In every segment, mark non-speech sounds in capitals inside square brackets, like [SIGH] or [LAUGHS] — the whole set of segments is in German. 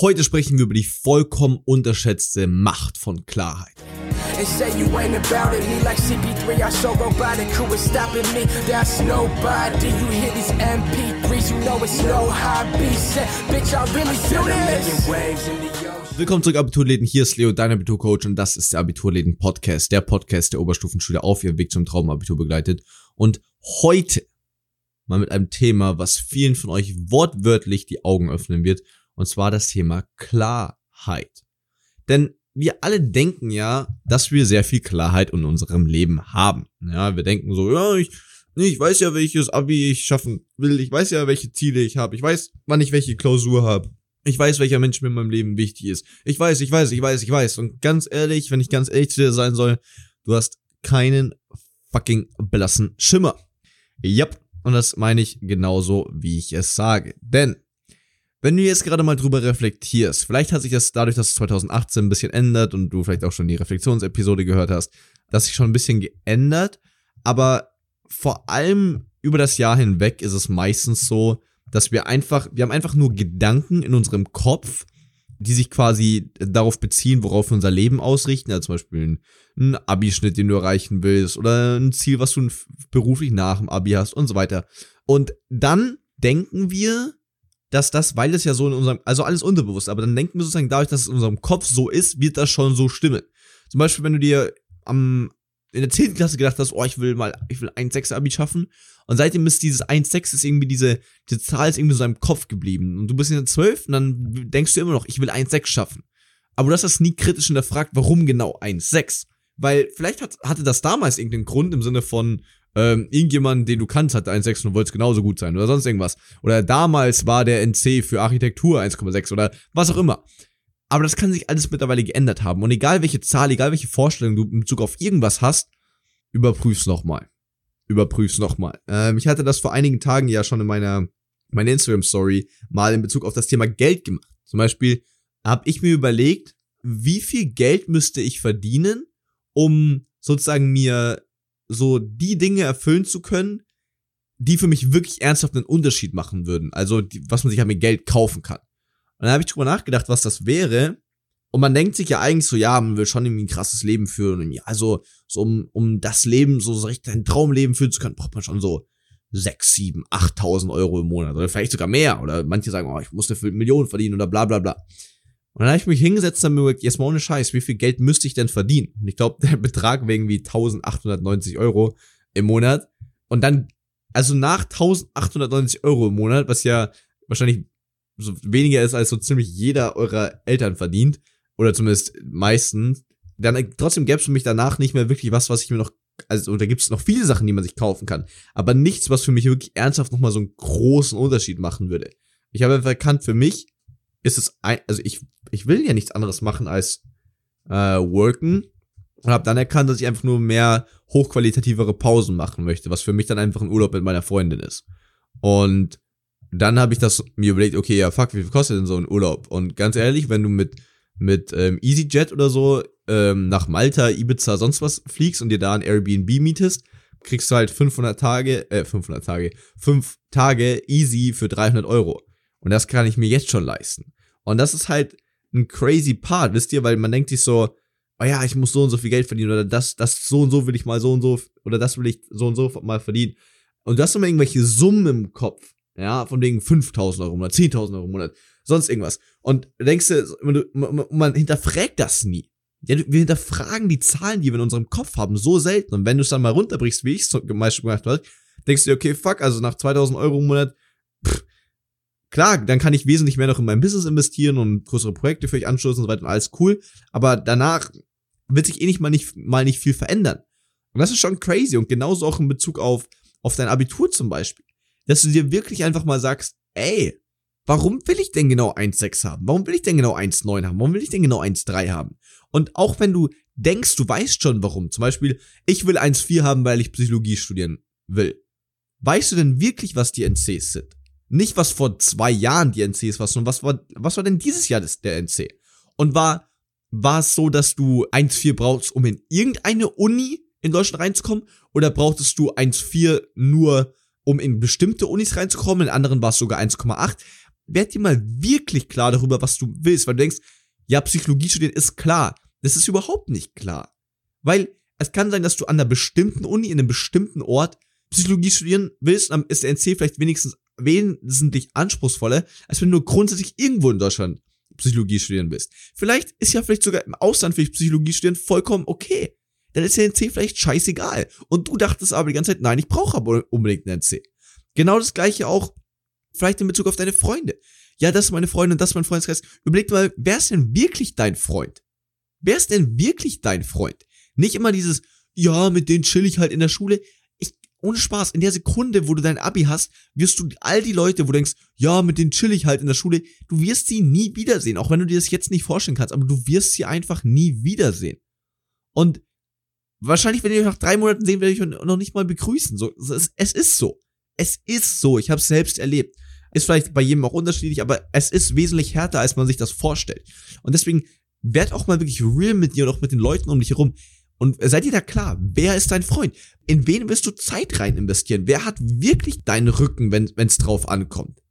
heute sprechen wir über die vollkommen unterschätzte Macht von Klarheit. and say you ain't about it. Me like CP3, I so robotic. Who is stopping me? That's nobody. You hear these MP3s, you know it's no hobby. Say, bitch, I really do this. waves in the ocean. Willkommen zurück, Abiturläden. Hier ist Leo, dein Abiturcoach, und das ist der Abiturläden Podcast, der Podcast, der Oberstufenschüler auf ihrem Weg zum Traumabitur begleitet. Und heute mal mit einem Thema, was vielen von euch wortwörtlich die Augen öffnen wird, und zwar das Thema Klarheit. Denn wir alle denken ja, dass wir sehr viel Klarheit in unserem Leben haben. Ja, wir denken so, ja, ich, ich weiß ja, welches Abi ich schaffen will, ich weiß ja, welche Ziele ich habe, ich weiß, wann ich welche Klausur habe. Ich weiß, welcher Mensch mir in meinem Leben wichtig ist. Ich weiß, ich weiß, ich weiß, ich weiß. Und ganz ehrlich, wenn ich ganz ehrlich zu dir sein soll, du hast keinen fucking blassen Schimmer. Yep. Und das meine ich genauso, wie ich es sage. Denn wenn du jetzt gerade mal drüber reflektierst, vielleicht hat sich das dadurch, dass es 2018 ein bisschen ändert und du vielleicht auch schon die Reflexionsepisode gehört hast, dass sich schon ein bisschen geändert, aber vor allem über das Jahr hinweg ist es meistens so, dass wir einfach, wir haben einfach nur Gedanken in unserem Kopf, die sich quasi darauf beziehen, worauf wir unser Leben ausrichten, also zum Beispiel ein Abischnitt, den du erreichen willst, oder ein Ziel, was du beruflich nach dem Abi hast und so weiter. Und dann denken wir, dass das, weil es ja so in unserem, also alles unterbewusst, aber dann denken wir sozusagen dadurch, dass es in unserem Kopf so ist, wird das schon so stimmen. Zum Beispiel, wenn du dir am, in der 10. Klasse gedacht hast, oh, ich will mal, ich will 1,6 Abi schaffen. Und seitdem ist dieses 1,6 ist irgendwie diese, diese Zahl ist irgendwie so im Kopf geblieben. Und du bist in der 12 und dann denkst du immer noch, ich will 1,6 schaffen. Aber du hast das nie kritisch hinterfragt, warum genau 1,6? Weil vielleicht hat, hatte das damals irgendeinen Grund im Sinne von, ähm, irgendjemand, den du kannst, hatte 1,6 und wollte genauso gut sein oder sonst irgendwas. Oder damals war der NC für Architektur 1,6 oder was auch immer. Aber das kann sich alles mittlerweile geändert haben. Und egal welche Zahl, egal welche Vorstellung du in Bezug auf irgendwas hast, überprüf's nochmal. Überprüf's nochmal. Ähm, ich hatte das vor einigen Tagen ja schon in meiner, meiner Instagram-Story mal in Bezug auf das Thema Geld gemacht. Zum Beispiel habe ich mir überlegt, wie viel Geld müsste ich verdienen, um sozusagen mir so die Dinge erfüllen zu können, die für mich wirklich ernsthaft einen Unterschied machen würden. Also, die, was man sich halt mit Geld kaufen kann. Und dann habe ich drüber nachgedacht, was das wäre. Und man denkt sich ja eigentlich so, ja, man will schon irgendwie ein krasses Leben führen. Ja, also, so um, um das Leben, so, so richtig ein Traumleben führen zu können, braucht man schon so 6, 7, 8.000 Euro im Monat. Oder vielleicht sogar mehr. Oder manche sagen, oh, ich muss eine Million verdienen oder bla, bla, bla. Und dann habe ich mich hingesetzt und mir gesagt, jetzt mal ohne Scheiß, wie viel Geld müsste ich denn verdienen? Und ich glaube, [LAUGHS] der Betrag wäre irgendwie 1890 Euro im Monat. Und dann, also nach 1890 Euro im Monat, was ja wahrscheinlich so weniger ist, als so ziemlich jeder eurer Eltern verdient, oder zumindest meistens, dann trotzdem gäbe es für mich danach nicht mehr wirklich was, was ich mir noch, also da gibt es noch viele Sachen, die man sich kaufen kann, aber nichts, was für mich wirklich ernsthaft nochmal so einen großen Unterschied machen würde. Ich habe einfach erkannt, für mich ist es ein, also ich, ich will ja nichts anderes machen als äh, worken und habe dann erkannt, dass ich einfach nur mehr hochqualitativere Pausen machen möchte, was für mich dann einfach ein Urlaub mit meiner Freundin ist. Und dann habe ich das mir überlegt, okay, ja, fuck, wie viel kostet denn so ein Urlaub? Und ganz ehrlich, wenn du mit mit ähm, EasyJet oder so ähm, nach Malta, Ibiza, sonst was fliegst und dir da ein Airbnb mietest, kriegst du halt 500 Tage, äh, 500 Tage, 5 Tage easy für 300 Euro. Und das kann ich mir jetzt schon leisten. Und das ist halt ein crazy Part, wisst ihr, weil man denkt sich so, oh ja, ich muss so und so viel Geld verdienen oder das, das so und so will ich mal so und so oder das will ich so und so mal verdienen. Und du hast immer irgendwelche Summen im Kopf, ja, von wegen 5000 Euro im Monat, 10.000 Euro im Monat, sonst irgendwas. Und denkst du, man, man hinterfragt das nie. Ja, wir hinterfragen die Zahlen, die wir in unserem Kopf haben, so selten. Und wenn du es dann mal runterbrichst, wie ich es zum Beispiel gemacht habe, denkst du dir, okay, fuck, also nach 2000 Euro im Monat, Klar, dann kann ich wesentlich mehr noch in mein Business investieren und größere Projekte für euch anstoßen und so weiter und alles cool. Aber danach wird sich eh nicht mal nicht, mal nicht viel verändern. Und das ist schon crazy. Und genauso auch in Bezug auf, auf dein Abitur zum Beispiel. Dass du dir wirklich einfach mal sagst, ey, warum will ich denn genau 1,6 haben? Warum will ich denn genau 1,9 haben? Warum will ich denn genau 1,3 haben? Und auch wenn du denkst, du weißt schon warum. Zum Beispiel, ich will 1,4 haben, weil ich Psychologie studieren will. Weißt du denn wirklich, was die NCs sind? Nicht was vor zwei Jahren die NCs war, sondern was war, was war denn dieses Jahr das, der NC? Und war, war es so, dass du 1,4 brauchst, um in irgendeine Uni in Deutschland reinzukommen? Oder brauchtest du 1,4 nur, um in bestimmte Unis reinzukommen? In anderen war es sogar 1,8. werd dir mal wirklich klar darüber, was du willst, weil du denkst, ja, Psychologie studieren ist klar. Das ist überhaupt nicht klar. Weil es kann sein, dass du an einer bestimmten Uni, in einem bestimmten Ort Psychologie studieren willst, dann ist der NC vielleicht wenigstens wesentlich anspruchsvoller, als wenn du grundsätzlich irgendwo in Deutschland Psychologie studieren willst. Vielleicht ist ja vielleicht sogar im Ausland für dich Psychologie studieren vollkommen okay. Dann ist der NC vielleicht scheißegal. Und du dachtest aber die ganze Zeit, nein, ich brauche aber unbedingt einen NC. Genau das gleiche auch vielleicht in Bezug auf deine Freunde. Ja, das ist meine Freundin und das ist mein Freundeskreis. Überleg mal, wer ist denn wirklich dein Freund? Wer ist denn wirklich dein Freund? Nicht immer dieses, ja, mit denen chill ich halt in der Schule ohne Spaß, in der Sekunde, wo du dein Abi hast, wirst du all die Leute, wo du denkst, ja, mit denen chill ich halt in der Schule, du wirst sie nie wiedersehen, auch wenn du dir das jetzt nicht vorstellen kannst, aber du wirst sie einfach nie wiedersehen. Und wahrscheinlich, wenn ihr euch nach drei Monaten sehen, werde ich euch noch nicht mal begrüßen. So, es, es ist so. Es ist so. Ich habe es selbst erlebt. Ist vielleicht bei jedem auch unterschiedlich, aber es ist wesentlich härter, als man sich das vorstellt. Und deswegen werd auch mal wirklich real mit dir und auch mit den Leuten um dich herum. Und seid ihr da klar? Wer ist dein Freund? In wen wirst du Zeit rein investieren? Wer hat wirklich deinen Rücken, wenn es drauf ankommt?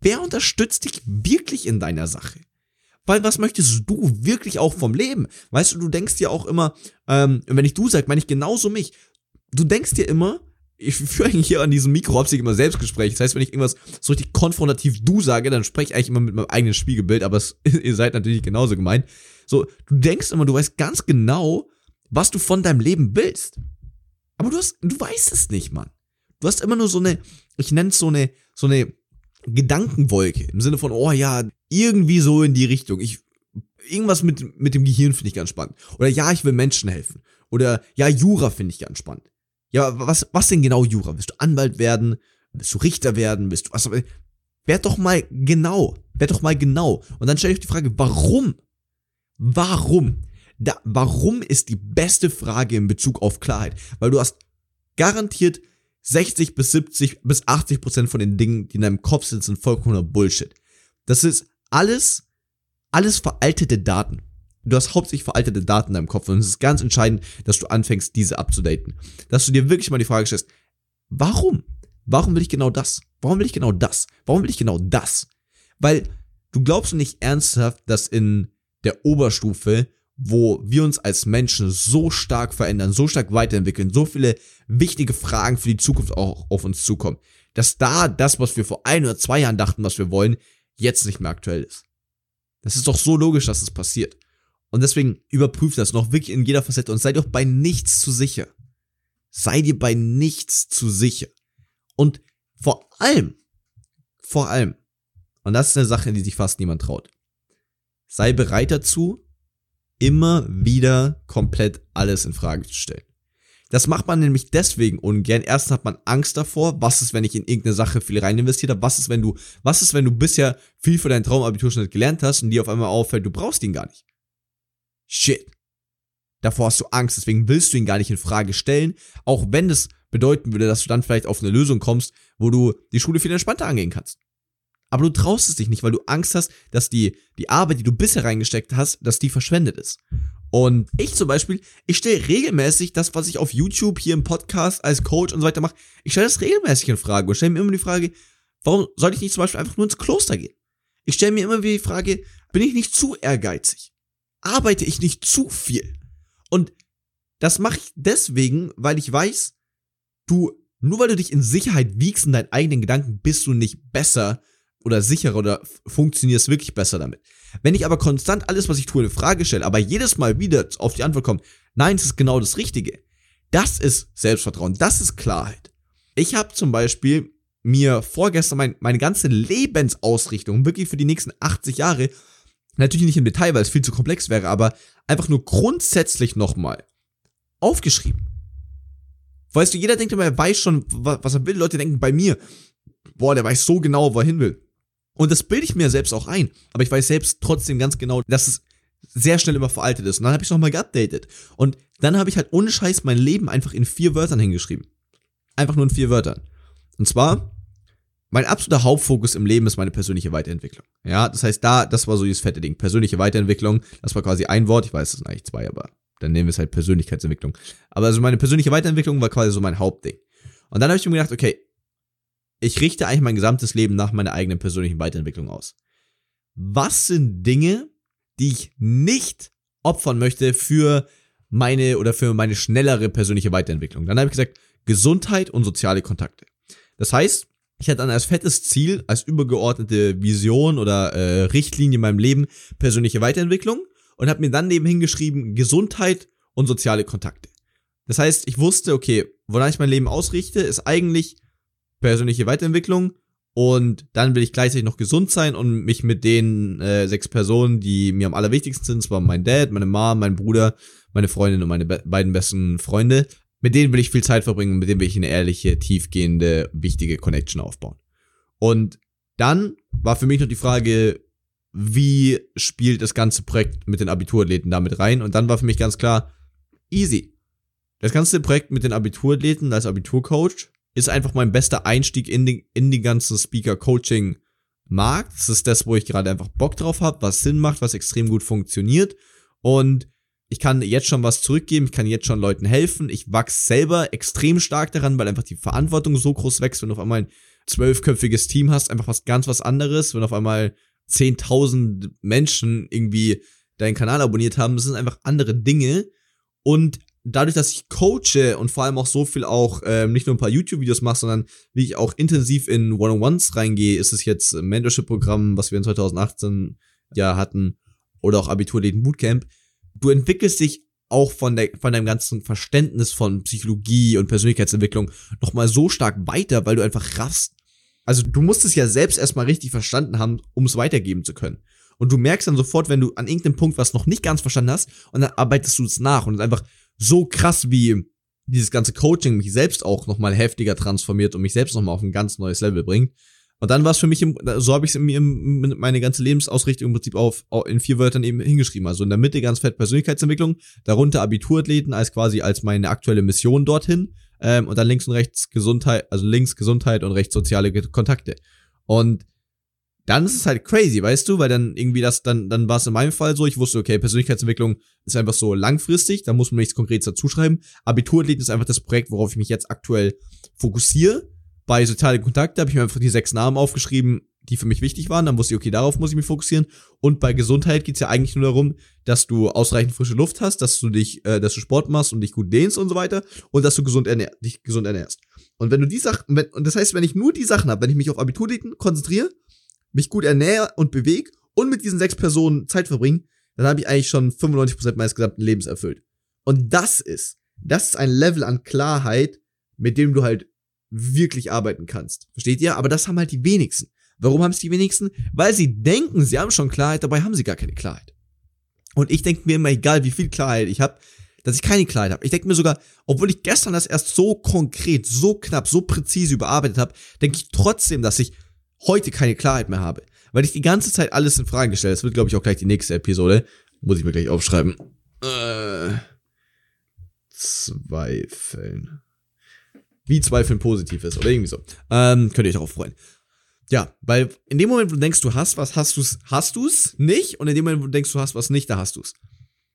Wer unterstützt dich wirklich in deiner Sache? Weil was möchtest du wirklich auch vom Leben? Weißt du, du denkst dir auch immer, ähm, wenn ich du sag, meine ich genauso mich. Du denkst dir immer, ich [LAUGHS] führe eigentlich hier an diesem Mikro hauptsächlich immer Selbstgespräch. Das heißt, wenn ich irgendwas so richtig konfrontativ du sage, dann spreche ich eigentlich immer mit meinem eigenen Spiegelbild, aber es, [LAUGHS] ihr seid natürlich genauso gemeint. So, du denkst immer, du weißt ganz genau, was du von deinem Leben willst. Aber du hast, du weißt es nicht, Mann. Du hast immer nur so eine, ich nenne es so eine, so eine Gedankenwolke im Sinne von, oh ja, irgendwie so in die Richtung. Ich, irgendwas mit, mit dem Gehirn finde ich ganz spannend. Oder ja, ich will Menschen helfen. Oder ja, Jura finde ich ganz spannend. Ja, was, was denn genau Jura? Willst du Anwalt werden? Willst du Richter werden? Willst du, was, werd doch mal genau. Werd doch mal genau. Und dann stelle ich die Frage, warum? Warum? Da, warum ist die beste Frage in Bezug auf Klarheit? Weil du hast garantiert 60 bis 70 bis 80 Prozent von den Dingen, die in deinem Kopf sind, sind vollkommener Bullshit. Das ist alles, alles veraltete Daten. Du hast hauptsächlich veraltete Daten in deinem Kopf und es ist ganz entscheidend, dass du anfängst, diese abzudaten. Dass du dir wirklich mal die Frage stellst, warum? Warum will ich genau das? Warum will ich genau das? Warum will ich genau das? Weil du glaubst nicht ernsthaft, dass in der Oberstufe wo wir uns als Menschen so stark verändern, so stark weiterentwickeln, so viele wichtige Fragen für die Zukunft auch auf uns zukommen, dass da das, was wir vor ein oder zwei Jahren dachten, was wir wollen, jetzt nicht mehr aktuell ist. Das ist doch so logisch, dass es das passiert. Und deswegen überprüft das noch wirklich in jeder Facette und seid doch bei nichts zu sicher. Seid ihr bei nichts zu sicher. Und vor allem, vor allem, und das ist eine Sache, die sich fast niemand traut, sei bereit dazu, immer wieder komplett alles in Frage zu stellen. Das macht man nämlich deswegen ungern. Erstens hat man Angst davor, was ist, wenn ich in irgendeine Sache viel rein investiert habe, was ist, wenn du, was ist, wenn du bisher viel für deinen Traumabiturschnitt gelernt hast und dir auf einmal auffällt, du brauchst ihn gar nicht. Shit. Davor hast du Angst, deswegen willst du ihn gar nicht in Frage stellen, auch wenn es bedeuten würde, dass du dann vielleicht auf eine Lösung kommst, wo du die Schule viel entspannter angehen kannst. Aber du traust es dich nicht, weil du Angst hast, dass die, die Arbeit, die du bisher reingesteckt hast, dass die verschwendet ist. Und ich zum Beispiel, ich stelle regelmäßig das, was ich auf YouTube, hier im Podcast, als Coach und so weiter mache, ich stelle das regelmäßig in Frage und stelle mir immer die Frage, warum sollte ich nicht zum Beispiel einfach nur ins Kloster gehen? Ich stelle mir immer wieder die Frage, bin ich nicht zu ehrgeizig? Arbeite ich nicht zu viel? Und das mache ich deswegen, weil ich weiß, du, nur weil du dich in Sicherheit wiegst in deinen eigenen Gedanken, bist du nicht besser oder sicherer oder funktionierst wirklich besser damit. Wenn ich aber konstant alles, was ich tue, in Frage stelle, aber jedes Mal wieder auf die Antwort kommt, nein, es ist genau das Richtige. Das ist Selbstvertrauen, das ist Klarheit. Ich habe zum Beispiel mir vorgestern mein, meine ganze Lebensausrichtung, wirklich für die nächsten 80 Jahre, natürlich nicht im Detail, weil es viel zu komplex wäre, aber einfach nur grundsätzlich nochmal aufgeschrieben. Weißt du, jeder denkt immer, er weiß schon, was er will. Leute denken bei mir, boah, der weiß so genau, wo er hin will. Und das bilde ich mir selbst auch ein. Aber ich weiß selbst trotzdem ganz genau, dass es sehr schnell immer veraltet ist. Und dann habe ich es nochmal geupdatet. Und dann habe ich halt ohne Scheiß mein Leben einfach in vier Wörtern hingeschrieben. Einfach nur in vier Wörtern. Und zwar, mein absoluter Hauptfokus im Leben ist meine persönliche Weiterentwicklung. Ja, das heißt, da, das war so dieses fette Ding. Persönliche Weiterentwicklung, das war quasi ein Wort. Ich weiß, das sind eigentlich zwei, aber dann nehmen wir es halt Persönlichkeitsentwicklung. Aber also meine persönliche Weiterentwicklung war quasi so mein Hauptding. Und dann habe ich mir gedacht, okay, ich richte eigentlich mein gesamtes Leben nach meiner eigenen persönlichen Weiterentwicklung aus. Was sind Dinge, die ich nicht opfern möchte für meine oder für meine schnellere persönliche Weiterentwicklung? Dann habe ich gesagt, Gesundheit und soziale Kontakte. Das heißt, ich hatte dann als fettes Ziel, als übergeordnete Vision oder äh, Richtlinie in meinem Leben persönliche Weiterentwicklung und habe mir dann nebenhin geschrieben Gesundheit und soziale Kontakte. Das heißt, ich wusste, okay, wonach ich mein Leben ausrichte, ist eigentlich persönliche Weiterentwicklung und dann will ich gleichzeitig noch gesund sein und mich mit den äh, sechs Personen, die mir am allerwichtigsten sind, zwar mein Dad, meine Mom, mein Bruder, meine Freundin und meine be beiden besten Freunde, mit denen will ich viel Zeit verbringen und mit denen will ich eine ehrliche, tiefgehende, wichtige Connection aufbauen. Und dann war für mich noch die Frage, wie spielt das ganze Projekt mit den Abiturathleten damit rein? Und dann war für mich ganz klar, easy. Das ganze Projekt mit den Abiturathleten als Abiturcoach ist einfach mein bester Einstieg in den, in die ganze Speaker-Coaching-Markt. Das ist das, wo ich gerade einfach Bock drauf habe, was Sinn macht, was extrem gut funktioniert. Und ich kann jetzt schon was zurückgeben, ich kann jetzt schon Leuten helfen. Ich wachse selber extrem stark daran, weil einfach die Verantwortung so groß wächst, wenn du auf einmal ein zwölfköpfiges Team hast, einfach was ganz was anderes, wenn auf einmal 10.000 Menschen irgendwie deinen Kanal abonniert haben, das sind einfach andere Dinge. Und dadurch, dass ich coache und vor allem auch so viel auch ähm, nicht nur ein paar YouTube-Videos mache, sondern wie ich auch intensiv in One-on-Ones reingehe, ist es jetzt Mentorship-Programm, was wir in 2018 ja hatten, oder auch Abiturläden Bootcamp. Du entwickelst dich auch von, der, von deinem ganzen Verständnis von Psychologie und Persönlichkeitsentwicklung nochmal so stark weiter, weil du einfach raffst, also du musst es ja selbst erstmal richtig verstanden haben, um es weitergeben zu können. Und du merkst dann sofort, wenn du an irgendeinem Punkt was noch nicht ganz verstanden hast, und dann arbeitest du es nach. Und einfach so krass, wie dieses ganze Coaching mich selbst auch nochmal heftiger transformiert und mich selbst nochmal auf ein ganz neues Level bringt. Und dann war es für mich, im, so habe ich es mir meine ganze Lebensausrichtung im Prinzip auf, in vier Wörtern eben hingeschrieben. Also in der Mitte ganz fett Persönlichkeitsentwicklung, darunter Abiturathleten als quasi als meine aktuelle Mission dorthin ähm, und dann links und rechts Gesundheit, also links Gesundheit und rechts soziale Kontakte. Und dann ist es halt crazy, weißt du, weil dann irgendwie das, dann, dann war es in meinem Fall so, ich wusste, okay, Persönlichkeitsentwicklung ist einfach so langfristig, da muss man nichts Konkretes dazu schreiben. Abiturathleten ist einfach das Projekt, worauf ich mich jetzt aktuell fokussiere. Bei soziale Kontakte habe ich mir einfach die sechs Namen aufgeschrieben, die für mich wichtig waren. Dann wusste ich, okay, darauf muss ich mich fokussieren. Und bei Gesundheit geht's ja eigentlich nur darum, dass du ausreichend frische Luft hast, dass du dich, äh, dass du Sport machst und dich gut dehnst und so weiter und dass du gesund ernähr dich gesund ernährst. Und wenn du die Sachen, und das heißt, wenn ich nur die Sachen habe, wenn ich mich auf Abiturdaten konzentriere, mich gut ernähre und bewege und mit diesen sechs Personen Zeit verbringe, dann habe ich eigentlich schon 95% meines gesamten Lebens erfüllt. Und das ist, das ist ein Level an Klarheit, mit dem du halt wirklich arbeiten kannst. Versteht ihr? Aber das haben halt die wenigsten. Warum haben es die wenigsten? Weil sie denken, sie haben schon Klarheit, dabei haben sie gar keine Klarheit. Und ich denke mir immer, egal wie viel Klarheit ich habe, dass ich keine Klarheit habe. Ich denke mir sogar, obwohl ich gestern das erst so konkret, so knapp, so präzise überarbeitet habe, denke ich trotzdem, dass ich heute keine Klarheit mehr habe. Weil ich die ganze Zeit alles in Frage stelle. Das wird, glaube ich, auch gleich die nächste Episode. Muss ich mir gleich aufschreiben. Äh, zweifeln. Wie Zweifeln positiv ist oder irgendwie so. Ähm, könnt ihr euch darauf freuen. Ja, weil in dem Moment, wo du denkst, du hast was, hast du's, hast du's nicht. Und in dem Moment, wo du denkst, du hast was nicht, da hast du's.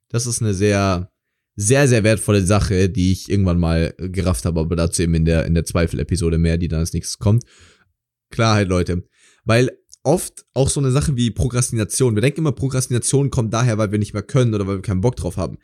Das ist eine sehr, sehr, sehr wertvolle Sache, die ich irgendwann mal gerafft habe, aber dazu eben in der, in der Zweifel-Episode mehr, die dann als nächstes kommt. Klarheit, Leute. Weil oft auch so eine Sache wie Prokrastination. Wir denken immer, Prokrastination kommt daher, weil wir nicht mehr können oder weil wir keinen Bock drauf haben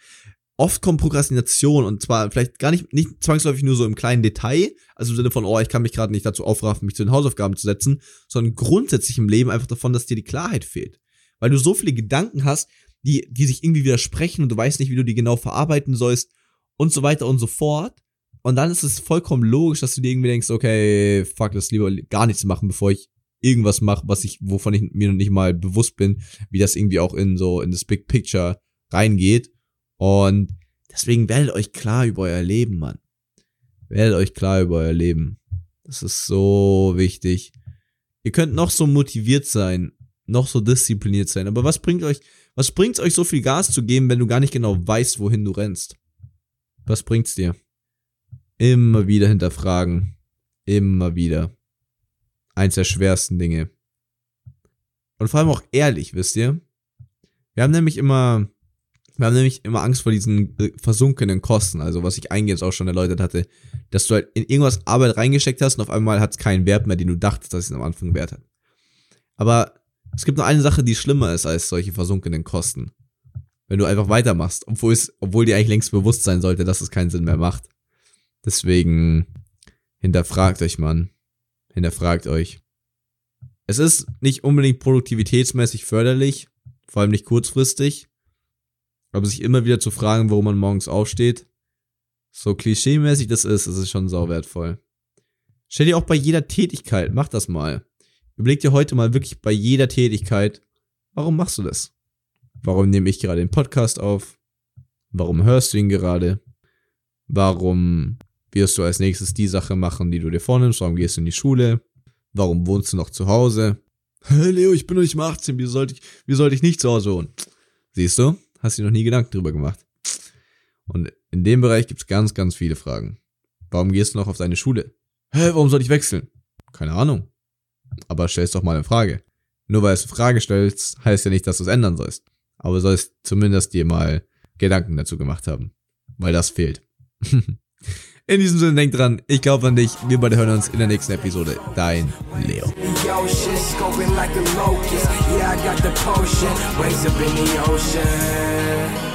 oft kommt Prokrastination und zwar vielleicht gar nicht, nicht zwangsläufig nur so im kleinen Detail, also im Sinne von, oh, ich kann mich gerade nicht dazu aufraffen, mich zu den Hausaufgaben zu setzen, sondern grundsätzlich im Leben einfach davon, dass dir die Klarheit fehlt. Weil du so viele Gedanken hast, die, die sich irgendwie widersprechen und du weißt nicht, wie du die genau verarbeiten sollst und so weiter und so fort. Und dann ist es vollkommen logisch, dass du dir irgendwie denkst, okay, fuck, das lieber gar nichts machen, bevor ich irgendwas mache, was ich, wovon ich mir noch nicht mal bewusst bin, wie das irgendwie auch in so, in das Big Picture reingeht. Und deswegen werdet euch klar über euer Leben, Mann. Werdet euch klar über euer Leben. Das ist so wichtig. Ihr könnt noch so motiviert sein, noch so diszipliniert sein, aber was bringt euch, was bringt's euch so viel Gas zu geben, wenn du gar nicht genau weißt, wohin du rennst? Was bringt's dir? Immer wieder hinterfragen. Immer wieder. Eins der schwersten Dinge. Und vor allem auch ehrlich, wisst ihr? Wir haben nämlich immer Wir haben nämlich immer Angst vor diesen äh, versunkenen Kosten, also was ich eingehend auch schon erläutert hatte, dass du halt in irgendwas Arbeit reingesteckt hast und auf einmal hat es keinen Wert mehr, den du dachtest, dass es am Anfang Wert hat. Aber es gibt nur eine Sache, die schlimmer ist als solche versunkenen Kosten. Wenn du einfach weitermachst, obwohl es, obwohl dir eigentlich längst bewusst sein sollte, dass es keinen Sinn mehr macht. Deswegen hinterfragt euch, Mann. Hinterfragt euch. Es ist nicht unbedingt produktivitätsmäßig förderlich, vor allem nicht kurzfristig, aber sich immer wieder zu fragen, warum man morgens aufsteht, so klischeemäßig das ist, ist es schon sau wertvoll. Stell dir auch bei jeder Tätigkeit, mach das mal. Überleg dir heute mal wirklich bei jeder Tätigkeit, warum machst du das? Warum nehme ich gerade den Podcast auf? Warum hörst du ihn gerade? Warum wirst du als nächstes die Sache machen, die du dir vornimmst? Warum gehst du in die Schule? Warum wohnst du noch zu Hause? [LAUGHS] Hey Leo, ich bin noch nicht mal 18, wie sollte ich, wie ich nicht zu Hause wohnen? Siehst du? Hast dir noch nie Gedanken drüber gemacht. Und in dem Bereich gibt's ganz, ganz viele Fragen. Warum gehst du noch auf deine Schule? Hä, warum soll ich wechseln? Keine Ahnung. Aber stellst doch mal eine Frage. Nur weil du eine Frage stellst, heißt ja nicht, dass du es ändern sollst. Aber du sollst zumindest dir mal Gedanken dazu gemacht haben. Weil das fehlt. [LAUGHS] In diesem Sinne, denk dran, ich glaube an dich. Wir beide hören uns in der nächsten Episode. Dein Leo. Yeah.